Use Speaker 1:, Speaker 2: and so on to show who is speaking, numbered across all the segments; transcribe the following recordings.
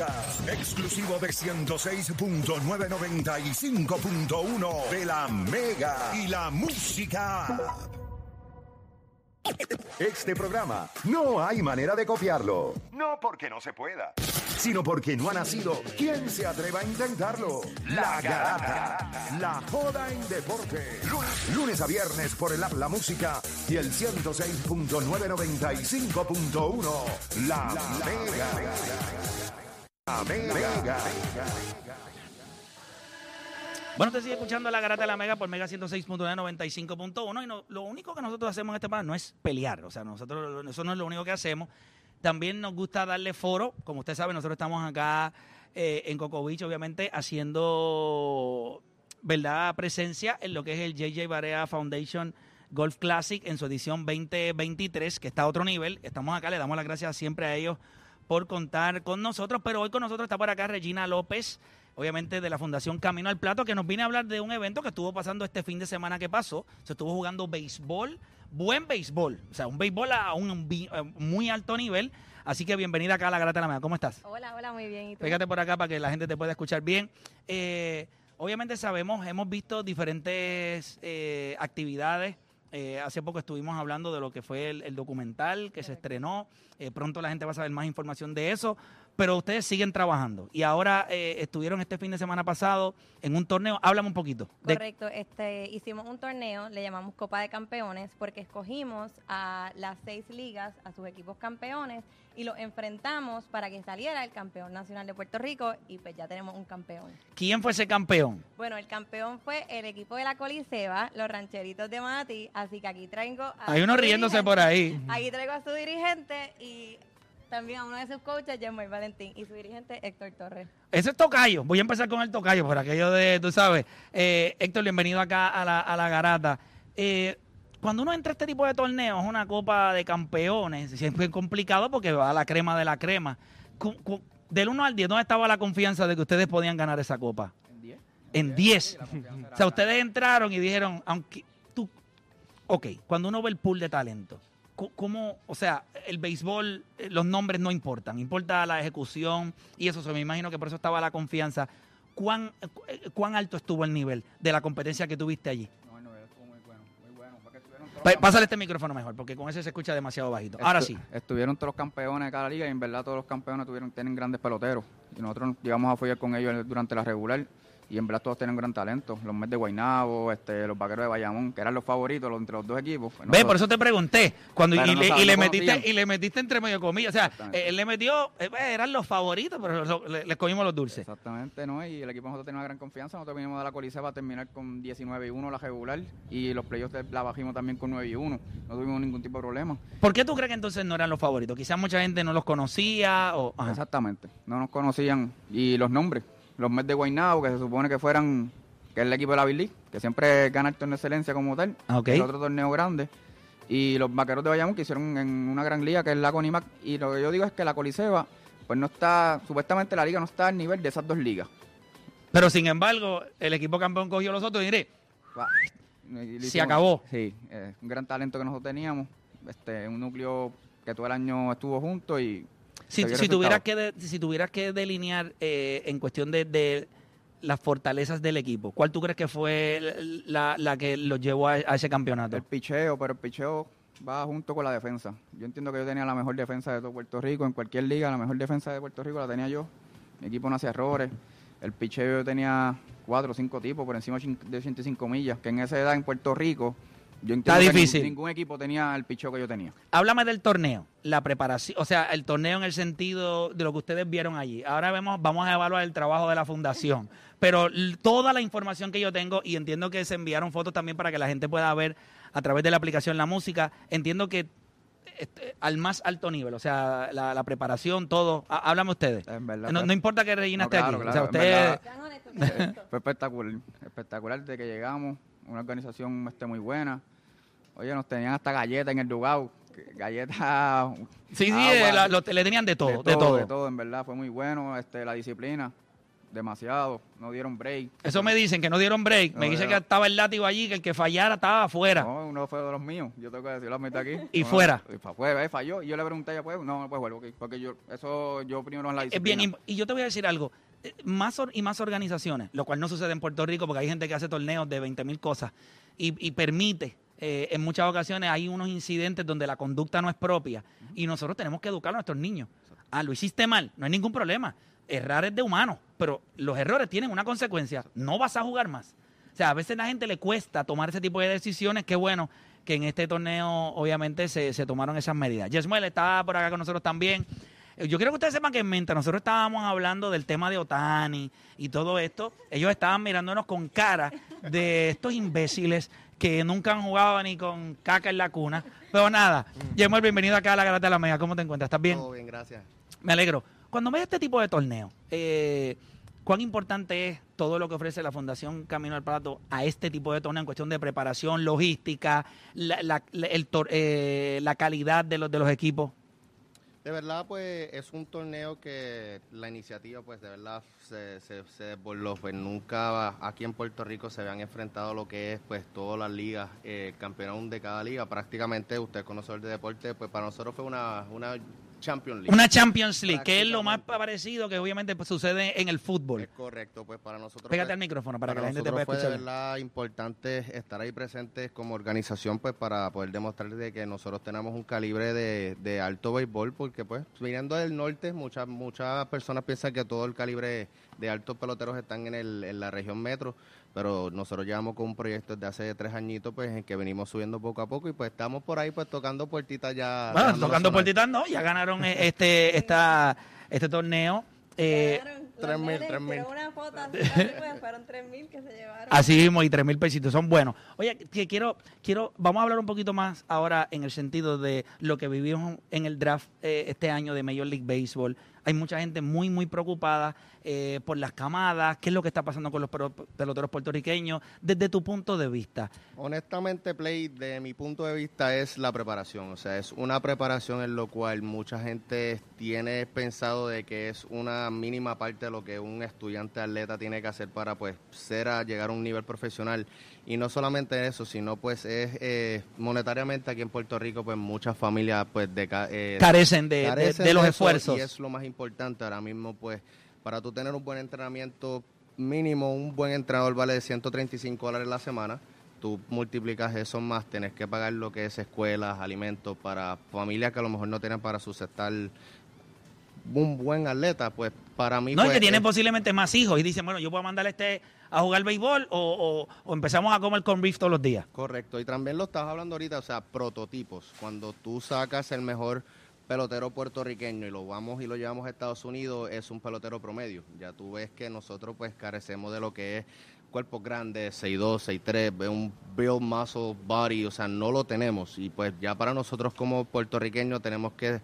Speaker 1: Exclusivo de 106.995.1 de la Mega y la Música. Este programa no hay manera de copiarlo. No porque no se pueda, sino porque no ha nacido. ¿Quién se atreva a intentarlo? La Garata. La joda en deporte. Lunes, lunes a viernes por el app La Música y el 106.995.1. La, Mega. Mega.
Speaker 2: Bueno, te sigue escuchando la garata de la Mega por Mega 106.995.1 y no, lo único que nosotros hacemos en este programa no es pelear, o sea, nosotros eso no es lo único que hacemos. También nos gusta darle foro, como usted sabe, nosotros estamos acá eh, en Cocovich, obviamente, haciendo, ¿verdad?, presencia en lo que es el JJ Barea Foundation Golf Classic en su edición 2023, que está a otro nivel. Estamos acá, le damos las gracias siempre a ellos por contar con nosotros, pero hoy con nosotros está por acá Regina López, obviamente de la Fundación Camino al Plato, que nos viene a hablar de un evento que estuvo pasando este fin de semana que pasó. Se estuvo jugando béisbol, buen béisbol, o sea, un béisbol a un muy alto nivel. Así que bienvenida acá a la Grata de la Mega. ¿Cómo estás?
Speaker 3: Hola, hola, muy bien. ¿Y tú?
Speaker 2: Fíjate por acá para que la gente te pueda escuchar bien. Eh, obviamente sabemos, hemos visto diferentes eh, actividades. Eh, hace poco estuvimos hablando de lo que fue el, el documental que se estrenó. Eh, pronto la gente va a saber más información de eso. Pero ustedes siguen trabajando. Y ahora eh, estuvieron este fin de semana pasado en un torneo. Háblame un poquito. de-
Speaker 3: Correcto, este, hicimos un torneo, le llamamos Copa de Campeones, porque escogimos a las seis ligas, a sus equipos campeones, y los enfrentamos para que saliera el campeón nacional de Puerto Rico, y pues ya tenemos un campeón.
Speaker 2: ¿Quién fue ese campeón?
Speaker 3: Bueno, el campeón fue el equipo de la Coliseba, los rancheritos de Mati, así que aquí traigo a
Speaker 2: Hay uno riéndose
Speaker 3: dirigente.
Speaker 2: por ahí.
Speaker 3: Aquí traigo a su dirigente y también a uno de sus coaches, Jemoy Valentín, y su dirigente, Héctor Torres.
Speaker 2: Ese es Tocayo. Voy a empezar con el Tocayo, por aquello de, tú sabes. Eh, Héctor, bienvenido acá a la, a la garata. Eh, cuando uno entra a este tipo de torneos, una copa de campeones, siempre es complicado porque va a la crema de la crema. Cu- cu- del 1 al 10, ¿dónde estaba la confianza de que ustedes podían ganar esa copa? En 10. O sea, ustedes entraron y dijeron, aunque tú, ok, cuando uno ve el pool de talento, ¿cómo, o sea, el béisbol, eh, los nombres no importan, importa la ejecución y eso, se me imagino que por eso estaba la confianza. ¿Cuán, eh, eh, ¿Cuán alto estuvo el nivel de la competencia que tuviste allí? Pásale este micrófono mejor, porque con ese se escucha demasiado bajito. Ahora sí.
Speaker 4: Estuvieron todos los campeones de cada liga y en verdad todos los campeones tuvieron, tienen grandes peloteros. Y nosotros llegamos a follar con ellos durante la regular y en verdad todos tienen gran talento. Los Mets de Guaynabo, este, los Vaqueros de Bayamón, que eran los favoritos los- entre los dos equipos.
Speaker 2: Ve, por eso te pregunté. Cuando, y,
Speaker 4: no
Speaker 2: le, y metiste,
Speaker 4: conocían.
Speaker 2: y le metiste entre medio comillas. O sea, él le metió, eh, eran los favoritos, pero lo- le- les comimos los dulces.
Speaker 4: Exactamente, ¿no? Y el equipo nosotros tenía una gran confianza. Nosotros vinimos de la Colisea para terminar con 19 y 1 la regular y los playoffs la bajimos también con 9 y 1. No tuvimos ningún tipo de problema.
Speaker 2: ¿Por qué tú crees que entonces no eran los favoritos? Quizás mucha gente no los conocía o... ajá.
Speaker 4: Exactamente. No nos conocían. Y los nombres. Los Mets de Guaynabo, que se supone que fueran, que es el equipo de la Big League, que siempre gana el torneo de excelencia como tal.
Speaker 2: Ah, ok.
Speaker 4: El otro torneo grande. Y los Vaqueros de Bayamón, que hicieron en una gran liga, que es la Conimac. Y lo que yo digo es que la Coliseba, pues no está, supuestamente la liga no está al nivel de esas dos ligas.
Speaker 2: Pero sin embargo, el equipo campeón cogió los otros y diré, Se acabó.
Speaker 4: Sí, eh, un gran talento que nosotros teníamos. Este, un núcleo que todo el año estuvo junto y
Speaker 2: si, tuvieras que de- si tuvieras que delinear eh, en cuestión de, de las fortalezas del equipo, ¿cuál tú crees que fue la, la que los llevó a, a ese campeonato?
Speaker 4: El picheo, pero el picheo va junto con la defensa. Yo entiendo que yo tenía la mejor defensa de todo Puerto Rico, en cualquier liga, la mejor defensa de Puerto Rico la tenía yo. Mi equipo no hacía errores. El picheo yo tenía cuatro o cinco tipos por encima de 85 millas, que en esa edad en Puerto Rico, yo entiendo que
Speaker 2: difícil.
Speaker 4: nin- ningún equipo tenía el picheo que yo tenía.
Speaker 2: Háblame del torneo, la preparación, o sea, el torneo en el sentido de lo que ustedes vieron allí. Ahora vemos, vamos a evaluar el trabajo de la fundación. Pero toda la información que yo tengo, y entiendo que se enviaron fotos también para que la gente pueda ver a través de la aplicación la música, entiendo que este, al más alto nivel, o sea, la, la preparación, todo. Há- Háblame ustedes.
Speaker 4: En verdad,
Speaker 2: No,
Speaker 4: pues,
Speaker 2: no importa que Regina
Speaker 4: no,
Speaker 2: esté
Speaker 4: claro,
Speaker 2: aquí.
Speaker 4: claro,
Speaker 2: o sea, usted.
Speaker 4: verdad.
Speaker 3: Honestos.
Speaker 4: Fue espectacular, espectacular de que llegamos, una organización este, muy buena. Oye, nos tenían hasta galletas en el dugao, galletas...
Speaker 2: Sí, sí,
Speaker 4: agua,
Speaker 2: eh, la- lo- le tenían de todo, de todo.
Speaker 4: de todo, en verdad, fue muy bueno, este, la disciplina. demasiado, no dieron break.
Speaker 2: Eso me dicen, que no dieron break. me dicen que estaba el látigo allí, que el que fallara estaba afuera.
Speaker 4: No, uno fue de los míos, yo tengo que decirlo, metí aquí.
Speaker 2: Y
Speaker 4: No,
Speaker 2: fuera.
Speaker 4: y fa- fue, eh, falló, y yo le pregunté a pues, no, pues vuelvo, ok, porque yo, eso yo opino en la
Speaker 2: Es bien,
Speaker 4: disciplina.
Speaker 2: im- y yo te voy a decir algo, eh, más or- y más organizaciones, lo cual no sucede en Puerto Rico porque hay gente que hace torneos de 20 mil cosas y, y permite, eh, en muchas ocasiones hay unos incidentes donde la conducta no es propia y nosotros tenemos que educar a nuestros niños. Ah, lo hiciste mal, no hay ningún problema. Errar es de humanos, pero los errores tienen una consecuencia, no vas a jugar más. O sea, a veces la gente le cuesta tomar ese tipo de decisiones, qué bueno que en este torneo obviamente se, se tomaron esas medidas. Yesmuel está por acá con nosotros también. Yo quiero que ustedes sepan que mientras nosotros estábamos hablando del tema de Otani y todo esto, ellos estaban mirándonos con cara de estos imbéciles que nunca han jugado ni con caca en la cuna. Pero nada, Yesmuel, bienvenido acá a la Garata de la Mega. ¿Cómo te encuentras? ¿Estás bien?
Speaker 5: Todo bien, gracias.
Speaker 2: Me alegro. Cuando ves este tipo de torneo, eh, ¿cuán importante es todo lo que ofrece la Fundación Camino al Plato a este tipo de torneo en cuestión de preparación, logística, la, la- la- el tor- eh, la calidad de los, de los equipos?
Speaker 5: De verdad, pues es un torneo que la iniciativa, pues de verdad se, se, se desbordó. Pues nunca aquí en Puerto Rico se habían enfrentado lo que es, pues todas las ligas, eh, campeón de cada liga. Prácticamente, usted conocedor de deporte, pues para nosotros fue una, una Champions League.
Speaker 2: Una Champions League, que es lo más parecido que obviamente pues, sucede en el fútbol.
Speaker 5: Es correcto, pues para nosotros.
Speaker 2: Pégate al micrófono para, que la gente te pueda
Speaker 5: fue de
Speaker 2: escuchar.
Speaker 5: verdad importante estar ahí presentes como organización pues para poder demostrar de que nosotros tenemos un calibre de, de alto béisbol porque pues viniendo del norte muchas muchas personas piensan que todo el calibre de altos peloteros están en, el, en la región metro pero nosotros llevamos con un proyecto desde hace tres añitos pues en que venimos subiendo poco a poco y pues estamos por ahí pues tocando puertitas ya
Speaker 2: Bueno, tocando
Speaker 5: sonar.
Speaker 2: puertitas, no, ya ganaron eh, este, esta, este torneo. Eh,
Speaker 3: Ganaron, los
Speaker 5: tres mil,
Speaker 3: nenes
Speaker 5: tres mil.
Speaker 3: hicieron una foto pues, fueron tres mil que se llevaron.
Speaker 2: Así mismo, y tres mil pesitos, son buenos. Oye, que quiero, quiero, vamos a hablar un poquito más ahora en el sentido de lo que vivimos en el draft eh, este año de Major League Baseball. Hay mucha gente muy, muy preocupada eh, por las camadas, qué es lo que está pasando con los peloteros puertorriqueños, desde tu punto de vista.
Speaker 5: Honestamente, Play, de mi punto de vista, es la preparación. O sea, es una preparación en lo cual mucha gente tiene pensado de que es una mínima parte de lo que un estudiante atleta tiene que hacer para pues ser a llegar a un nivel profesional. Y no solamente eso, sino pues es eh, monetariamente aquí en Puerto Rico, pues muchas familias pues de, eh,
Speaker 2: Carecen de, de-
Speaker 5: carecen
Speaker 2: de los esfuerzos.
Speaker 5: Y es lo más importante ahora mismo, pues, para tú tener un buen entrenamiento mínimo, un buen entrenador vale 135 dólares la semana. Tú multiplicas eso más, tienes que pagar lo que es escuelas, alimentos para familias que a lo mejor no tienen para sustentar un buen atleta, pues para mí...
Speaker 2: No, y
Speaker 5: pues,
Speaker 2: que tienen
Speaker 5: es-
Speaker 2: posiblemente más hijos y dicen, bueno, yo puedo mandar este a jugar béisbol o, o- o empezamos a comer con beef todos los días.
Speaker 5: Correcto, y también lo estás hablando ahorita, o sea, prototipos. Cuando tú sacas el mejor pelotero puertorriqueño y lo vamos y lo llevamos a Estados Unidos, es un pelotero promedio. Ya tú ves que nosotros pues carecemos de lo que es cuerpos grandes, 6'2", 6'3", ve un build muscle body, o sea, no lo tenemos. Y pues ya para nosotros como puertorriqueños tenemos que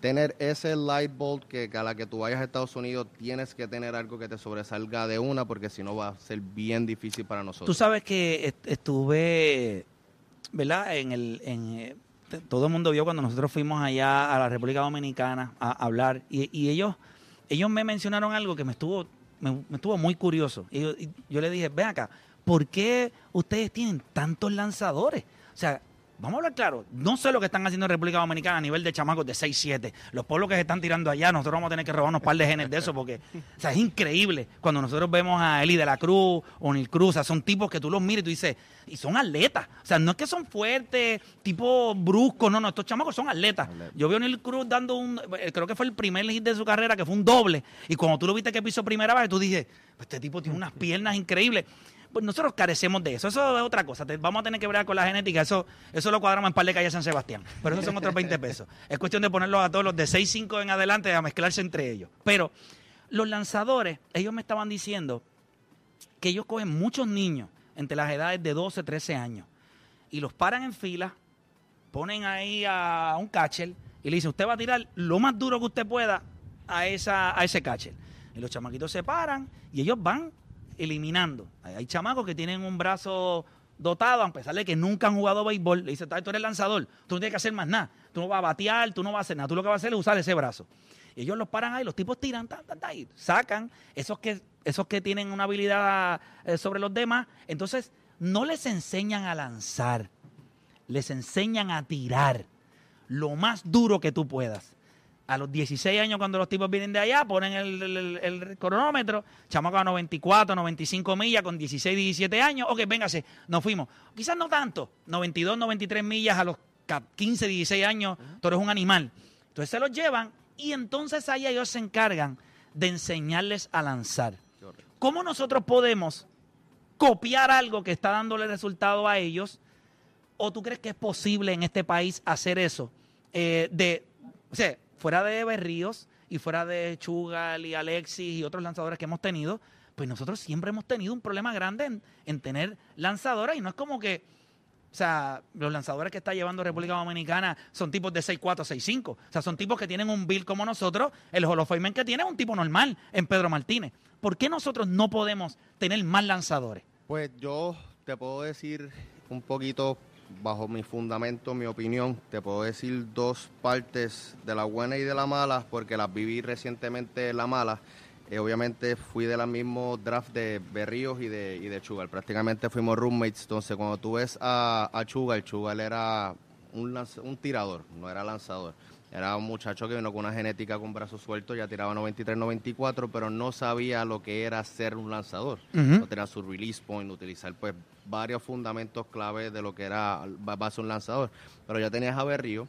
Speaker 5: tener ese light bulb que a la que tú vayas a Estados Unidos tienes que tener algo que te sobresalga de una porque si no va a ser bien difícil para nosotros.
Speaker 2: Tú sabes que est- estuve, ¿verdad? En el, en, eh, todo el mundo vio cuando nosotros fuimos allá a la República Dominicana a, hablar y, ellos, ellos me mencionaron algo que me estuvo, me, estuvo muy curioso. Y yo, y yo le dije, ven acá, ¿por qué ustedes tienen tantos lanzadores? O sea, vamos a hablar claro, no sé lo que están haciendo en República Dominicana a nivel de chamacos de 6-7. Los pueblos que se están tirando allá, nosotros vamos a tener que robarnos un par de genes de eso porque, o sea, es increíble. Cuando nosotros vemos a Eli de la Cruz o Nil Cruz, o sea, son tipos que tú los miras y tú dices, y son atletas. O sea, no es que son fuertes, tipo bruscos, no, no, estos chamacos son atletas. Yo vi a Nil Cruz dando un, eh, creo que fue el primer hit de su carrera, que fue un doble. Y cuando tú lo viste que pisó primera vez, tú dices, "Pues este tipo tiene unas piernas increíbles. Pues nosotros carecemos de eso. Eso es otra cosa. Te- vamos a tener que ver con la genética. Eso eso lo cuadramos en par de calles San Sebastián. Pero esos son otros 20 pesos. Es cuestión de ponerlos a todos los de 6, 5 en adelante a mezclarse entre ellos. Pero los lanzadores, ellos me estaban diciendo que ellos cogen muchos niños entre las edades de 12, 13 años y los paran en fila, ponen ahí a un catcher y le dicen, usted va a tirar lo más duro que usted pueda a, esa, a ese catcher. Y los chamaquitos se paran y ellos van eliminando. Hay, chamacos que tienen un brazo dotado, a pesar de que nunca han jugado béisbol. Le dice, tú eres lanzador, tú no tienes que hacer más nada. Tú no vas a batear, tú no vas a hacer nada. Tú lo que vas a hacer es usar ese brazo. Y ellos los paran ahí, los tipos tiran, tan, tan, tan, y sacan esos que, esos que tienen una habilidad eh, sobre los demás. Entonces, no les enseñan a lanzar, les enseñan a tirar lo más duro que tú puedas. A los 16 años, cuando los tipos vienen de allá, ponen el, el- el- el cronómetro, chamaco a 94, 95 millas, con 16, 17 años. Ok, véngase, nos fuimos. Quizás no tanto, 92, 93 millas a los ca- 15, 16 años, tú eres un animal. Entonces se los llevan y entonces ahí ellos se encargan de enseñarles a lanzar. ¿Cómo nosotros podemos copiar algo que está dándole resultado a ellos? ¿O tú crees que es posible en este país hacer eso? Eh, de, o sea, fuera de Berríos y fuera de Chugal y Alexis y otros lanzadores que hemos tenido, pues nosotros siempre hemos tenido un problema grande en, en tener lanzadoras y no es como que, o sea, los lanzadores que está llevando República Dominicana son tipos de 6'4, 6'5. O sea, son tipos que tienen un build como nosotros. El Hall que tiene es un tipo normal en Pedro Martínez. ¿Por qué nosotros no podemos tener más lanzadores?
Speaker 5: Pues yo te puedo decir un poquito bajo mi fundamento, mi opinión, te puedo decir dos partes de la buena y de la mala, porque las viví recientemente la mala. Eh, obviamente fui de la mismo draft de Berríos y de, y de Chugal. Prácticamente fuimos roommates. Entonces, cuando tú ves a, a Chugal, Chugal era un, un tirador, no era lanzador. Era un muchacho que vino con una genética con brazos sueltos, ya tiraba 93, 94, pero no sabía lo que era ser un lanzador. No tenía su release point, utilizar pues varios fundamentos clave de lo que era base un lanzador. Pero ya tenías a Berrío,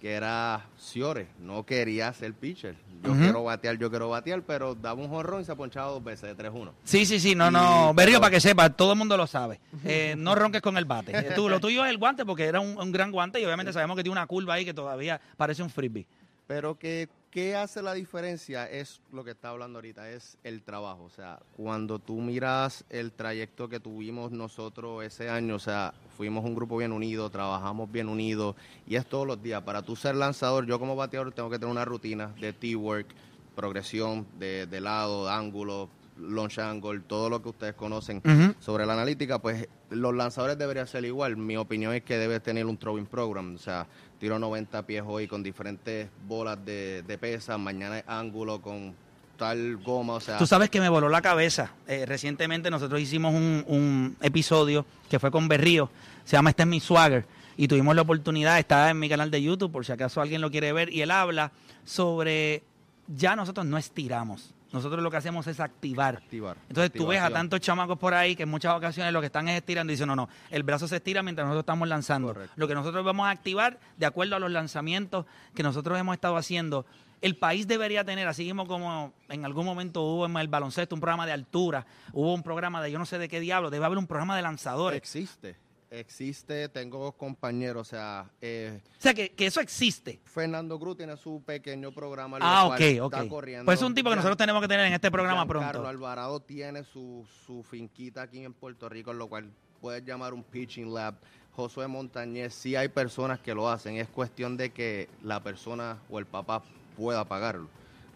Speaker 5: que era Ciore, no quería ser pitcher. Yo quiero batear, yo quiero batear, pero daba un jorrón y se ponchaba dos veces de 3-1.
Speaker 2: Sí, sí, sí, no,
Speaker 5: Y-
Speaker 2: no. Berrío,
Speaker 5: pero-
Speaker 2: para que sepa, todo el mundo lo sabe. Eh, no ronques con el bate. Eh, Tú, lo tuyo es el guante porque era un, un gran guante y obviamente sabemos que tiene una curva ahí que todavía parece un frisbee.
Speaker 5: Pero que, ¿qué hace la diferencia? Es lo que está hablando ahorita, es el trabajo. O sea, cuando tú miras el trayecto que tuvimos nosotros ese año, o sea, fuimos un grupo bien unido, trabajamos bien unidos, y es todos los días. Para tú ser lanzador, yo como bateador tengo que tener una rutina de T-work, progresión de, de lado, de ángulo, launch angle, todo lo que ustedes conocen sobre la analítica, pues los lanzadores deberían ser igual. Mi opinión es que debes tener un throwing program, o sea, tiro 90 pies hoy con diferentes bolas de, de pesa, mañana es ángulo con tal goma, o sea,
Speaker 2: Tú sabes que me voló la cabeza. Eh, recientemente nosotros hicimos un, un episodio que fue con Berrío, se llama Este es mi swagger, y tuvimos la oportunidad, está en mi canal de YouTube, por si acaso alguien lo quiere ver, y él habla sobre, ya nosotros no estiramos, nosotros lo que hacemos es activar.
Speaker 5: activar.
Speaker 2: Entonces tú ves a tantos chamacos por ahí que en muchas ocasiones lo que están es estirando y dicen, no, no, el brazo se estira mientras nosotros estamos lanzando.
Speaker 5: Correcto.
Speaker 2: Lo que nosotros vamos a activar de acuerdo a los lanzamientos que nosotros hemos estado haciendo. El país debería tener, así mismo como en algún momento hubo en el baloncesto un programa de altura, hubo un programa de yo no sé de qué diablo, debe haber un programa de lanzadores.
Speaker 5: Existe, existe, tengo compañeros, o sea, eh,
Speaker 2: O sea, que, que eso existe.
Speaker 5: Fernando Cruz tiene su pequeño programa.
Speaker 2: Ah,
Speaker 5: cual
Speaker 2: ok,
Speaker 5: está
Speaker 2: ok.
Speaker 5: corriendo.
Speaker 2: Pues es un tipo que nosotros tenemos que tener en este programa
Speaker 5: Giancarlo
Speaker 2: pronto.
Speaker 5: Alvarado tiene su, su finquita aquí en Puerto Rico, lo cual puedes llamar un pitching lab. Josué Montañez, sí hay personas que lo hacen, es cuestión de que la persona o el papá pueda pagarlo.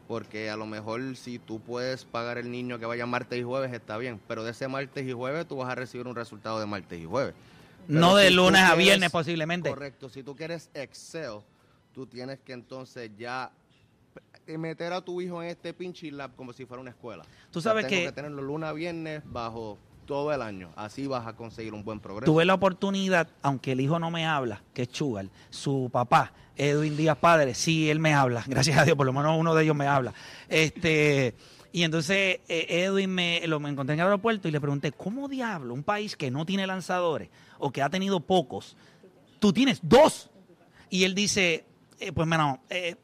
Speaker 5: Porque a lo mejor si tú puedes pagar el niño que vaya martes y jueves está bien, pero de ese martes y jueves tú vas a recibir un resultado de martes y jueves. Pero
Speaker 2: No de
Speaker 5: si
Speaker 2: lunes a
Speaker 5: quieres-
Speaker 2: viernes posiblemente.
Speaker 5: Correcto, si tú quieres Excel, tú tienes que entonces ya meter a tu hijo en este pinche lab como si fuera una escuela.
Speaker 2: Tú
Speaker 5: O sea,
Speaker 2: sabes
Speaker 5: tengo
Speaker 2: que-
Speaker 5: que tenerlo lunes a viernes bajo todo el año. Así vas a conseguir un buen progreso.
Speaker 2: Tuve la oportunidad, aunque el hijo no me habla, que es Chugal, su papá, Edwin Díaz Padre, sí, él me habla, gracias a Dios, por lo menos uno de ellos me habla. Este, y entonces eh, Edwin me, lo me encontré en el aeropuerto y le pregunté, ¿cómo diablo un país que no tiene lanzadores o que ha tenido pocos, tú tienes dos? Y él dice, eh, pues bueno, eh,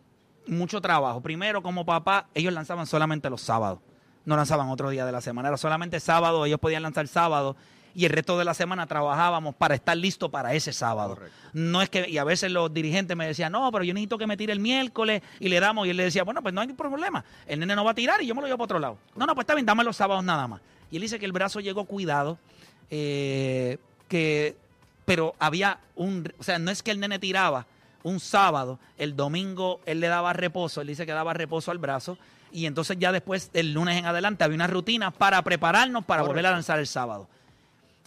Speaker 2: mucho trabajo. Primero, como papá, ellos lanzaban solamente los sábados. No lanzaban otro día de la semana. Era solamente sábado, ellos podían lanzar sábado. Y el resto de la semana trabajábamos para estar listo para ese sábado.
Speaker 5: Correcto.
Speaker 2: No es que, y a veces los dirigentes me decían, no, pero yo necesito que me tire el miércoles y le damos. Y él le decía, bueno, pues no hay problema. El nene no va a tirar y yo me lo llevo para otro lado. No, no, pues está bien, dame los sábados nada más. Y él dice que el brazo llegó cuidado, eh, que, pero había un, o sea, no es que el nene tiraba un sábado, el domingo él le daba reposo, él dice que daba reposo al brazo, y entonces ya después, el lunes en adelante, había una rutina para prepararnos para volver a lanzar el sábado.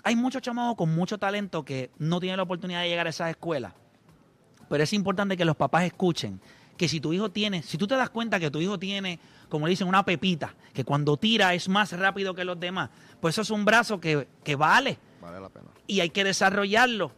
Speaker 2: Hay muchos chamacos con mucho talento que no tienen la oportunidad de llegar a esas escuelas, pero es importante que los papás escuchen que si tu hijo tiene, si tú te das cuenta que tu hijo tiene, como dicen, una pepita, que cuando tira es más rápido que los demás, pues eso es un brazo que, que vale.
Speaker 5: Vale la pena.
Speaker 2: Y hay que desarrollarlo.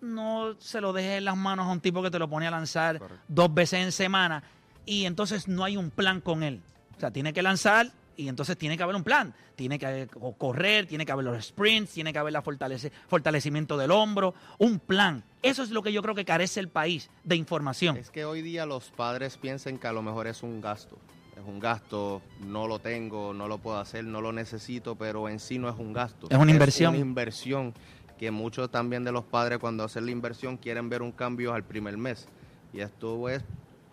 Speaker 2: No se lo dejes en las manos a un tipo que te lo pone a lanzar
Speaker 5: Correcto.
Speaker 2: dos veces en semana y entonces no hay un plan con él. O sea, tiene que lanzar y entonces tiene que haber un plan. Tiene que correr, tiene que haber los sprints, tiene que haber la fortalece- fortalecimiento del hombro, un plan. Eso es lo que yo creo que carece el país de información.
Speaker 5: Es que hoy día los padres piensan que a lo mejor es un gasto. Es un gasto, no lo tengo, no lo puedo hacer, no lo necesito, pero en sí no es un gasto.
Speaker 2: Es una inversión.
Speaker 5: una inversión que muchos también de los padres cuando hacen la inversión quieren ver un cambio al primer mes. Y esto es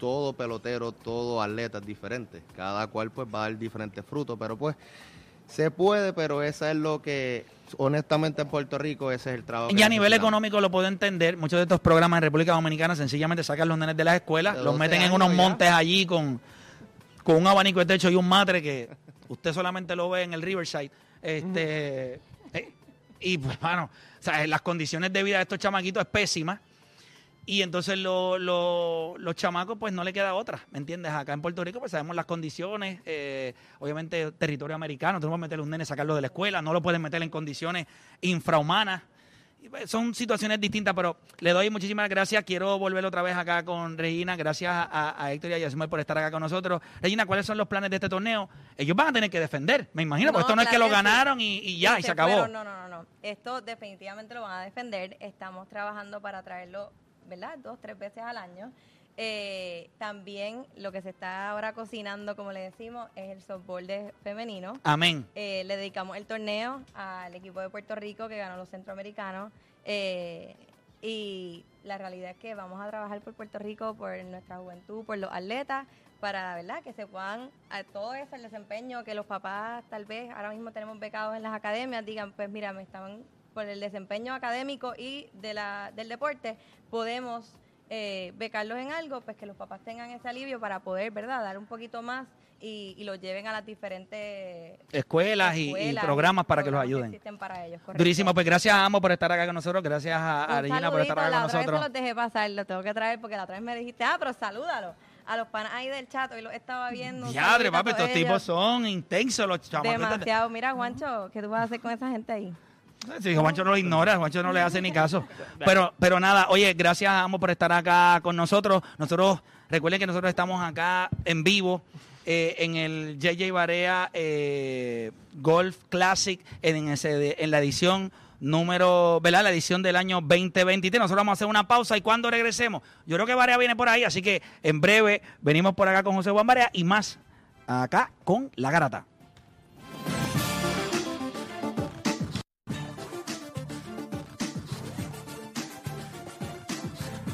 Speaker 5: todo pelotero, todo atleta es diferente. Cada cual pues va a dar diferentes frutos, pero pues se puede, pero eso es lo que honestamente en Puerto Rico ese es el trabajo.
Speaker 2: Y a nivel económico lo puedo entender. Muchos de estos programas en República Dominicana sencillamente sacan los nenes de las escuelas,
Speaker 5: De
Speaker 2: los
Speaker 5: 12
Speaker 2: meten en unos
Speaker 5: ya.
Speaker 2: montes allí con, con un abanico de techo y un matre que usted solamente lo ve en el Riverside. Este, eh, y pues, bueno, o sea, las condiciones de vida de estos chamaquitos es pésima. Y entonces lo- lo- los chamacos, pues no le queda otra, ¿me entiendes? Acá en Puerto Rico, pues sabemos las condiciones, eh, obviamente territorio americano, no puedes meterle un nene, sacarlo de la escuela, no lo puedes meter en condiciones infrahumanas. Y, pues, Son situaciones distintas, pero le doy muchísimas gracias. Quiero volver otra vez acá con Regina. Gracias a, a Héctor y a Yasmel por estar acá con nosotros. Regina, ¿cuáles son los planes de este torneo? Ellos van a tener que defender, me imagino, porque esto no es que lo
Speaker 3: que sí.
Speaker 2: ganaron y, y ya, y se acabó.
Speaker 3: fueron. No, no, no, no. Esto definitivamente lo van a defender. Estamos trabajando para traerlo, ¿verdad? Dos, tres veces al año. Eh, también lo que se está ahora cocinando, como le decimos, es el softball de femenino.
Speaker 2: Amén.
Speaker 3: Eh, le dedicamos el torneo al equipo de Puerto Rico que ganó los centroamericanos. Eh, y la realidad es que vamos a trabajar por Puerto Rico, por nuestra juventud, por los atletas, para verdad que se puedan, a todo eso, el desempeño, que los papás tal vez ahora mismo tenemos becados en las academias, digan, pues mira, me estaban por el desempeño académico y de la, del deporte, podemos eh, becarlos en algo, pues que los papás tengan ese alivio para poder, ¿verdad?, dar un poquito más y, y los lleven a las diferentes
Speaker 2: Escuelas, y- y, programas para que los ayuden.
Speaker 3: para ellos.
Speaker 2: Durísimo, pues gracias a ambos por estar acá con nosotros, gracias a, a Regina por estar acá
Speaker 3: la
Speaker 2: con
Speaker 3: otra vez se
Speaker 2: nosotros.
Speaker 3: los dejé pasar, lo tengo que traer porque la otra vez me dijiste, ah, pero salúdalo. A los panas ahí del chat, hoy los estaba viendo. un
Speaker 2: Diadre,
Speaker 3: saludito a
Speaker 2: papi, estos tipos son intensos los chamacos.
Speaker 3: Demasiado. Mira, Juancho, ¿qué tú vas a hacer con esa gente ahí?
Speaker 2: Sí, Juancho no lo ignora, Juancho no le hace ni caso. Pero, pero nada, oye, gracias a ambos por estar acá con nosotros. Nosotros, recuerden que nosotros estamos acá en vivo eh, en el JJ Barea eh, Golf Classic en, ese, en la edición número, ¿verdad? La edición del año 2023. Nosotros vamos a hacer una pausa y cuando regresemos, yo creo que Barea viene por ahí, así que en breve venimos por acá con José Juan Barea y más acá con La Garata.